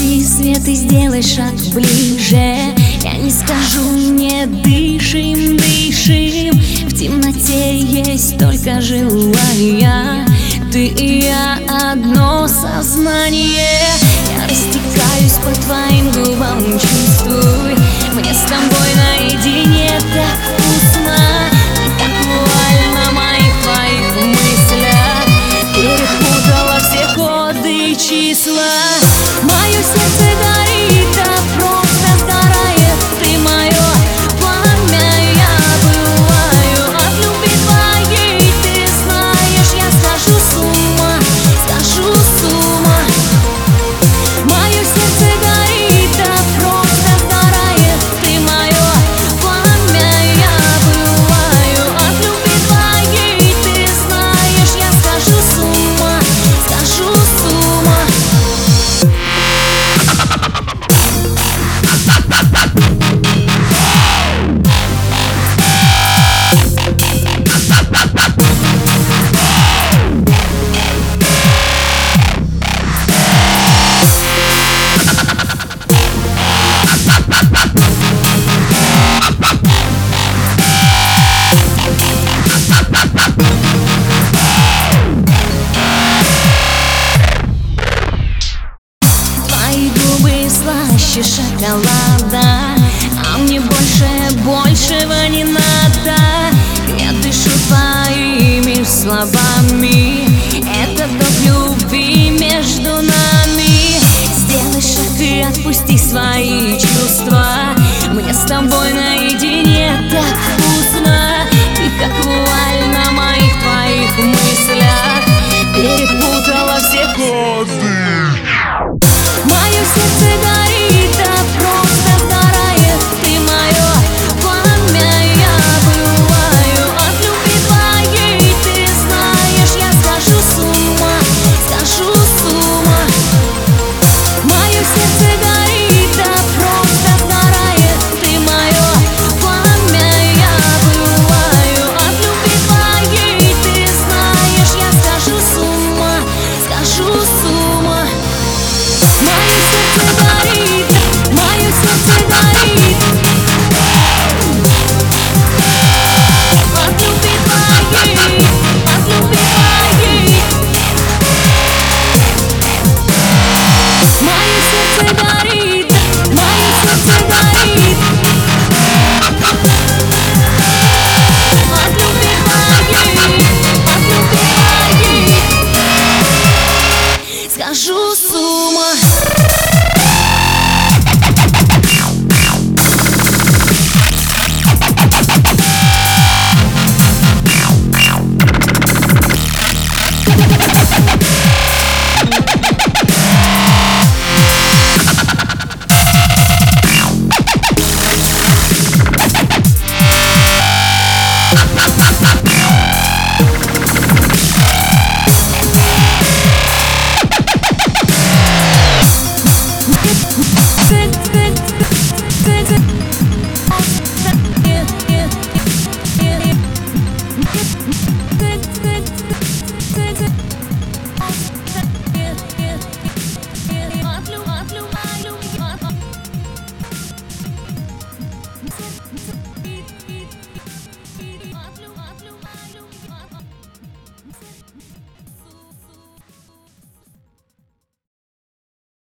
Гаси свет и сделай шаг ближе. Я не скажу, не дышим, дышим. В темноте есть только желая. Ты и я одно сознание. Я растекаюсь по твоим чаще шоколада А мне больше, большего не надо. Я дышу твоими словами Это топ любви между нами. Сделай шаг и отпусти свои чувства Мне с тобой найти tonight